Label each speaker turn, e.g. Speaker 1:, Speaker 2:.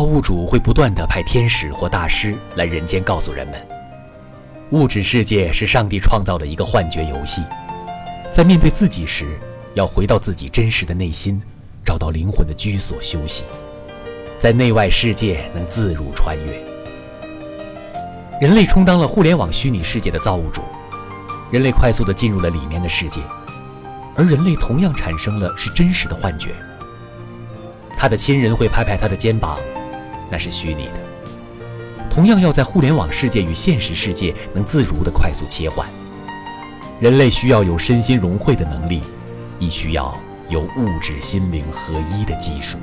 Speaker 1: 造物主会不断地派天使或大师来人间，告诉人们，物质世界是上帝创造的一个幻觉游戏，在面对自己时，要回到自己真实的内心，找到灵魂的居所休息，在内外世界能自如穿越。人类充当了互联网虚拟世界的造物主，人类快速地进入了里面的世界，而人类同样产生了是真实的幻觉。他的亲人会拍拍他的肩膀，那是虚拟的。同样要在互联网世界与现实世界能自如的快速切换。人类需要有身心融汇的能力，亦需要有物质心灵合一的技术。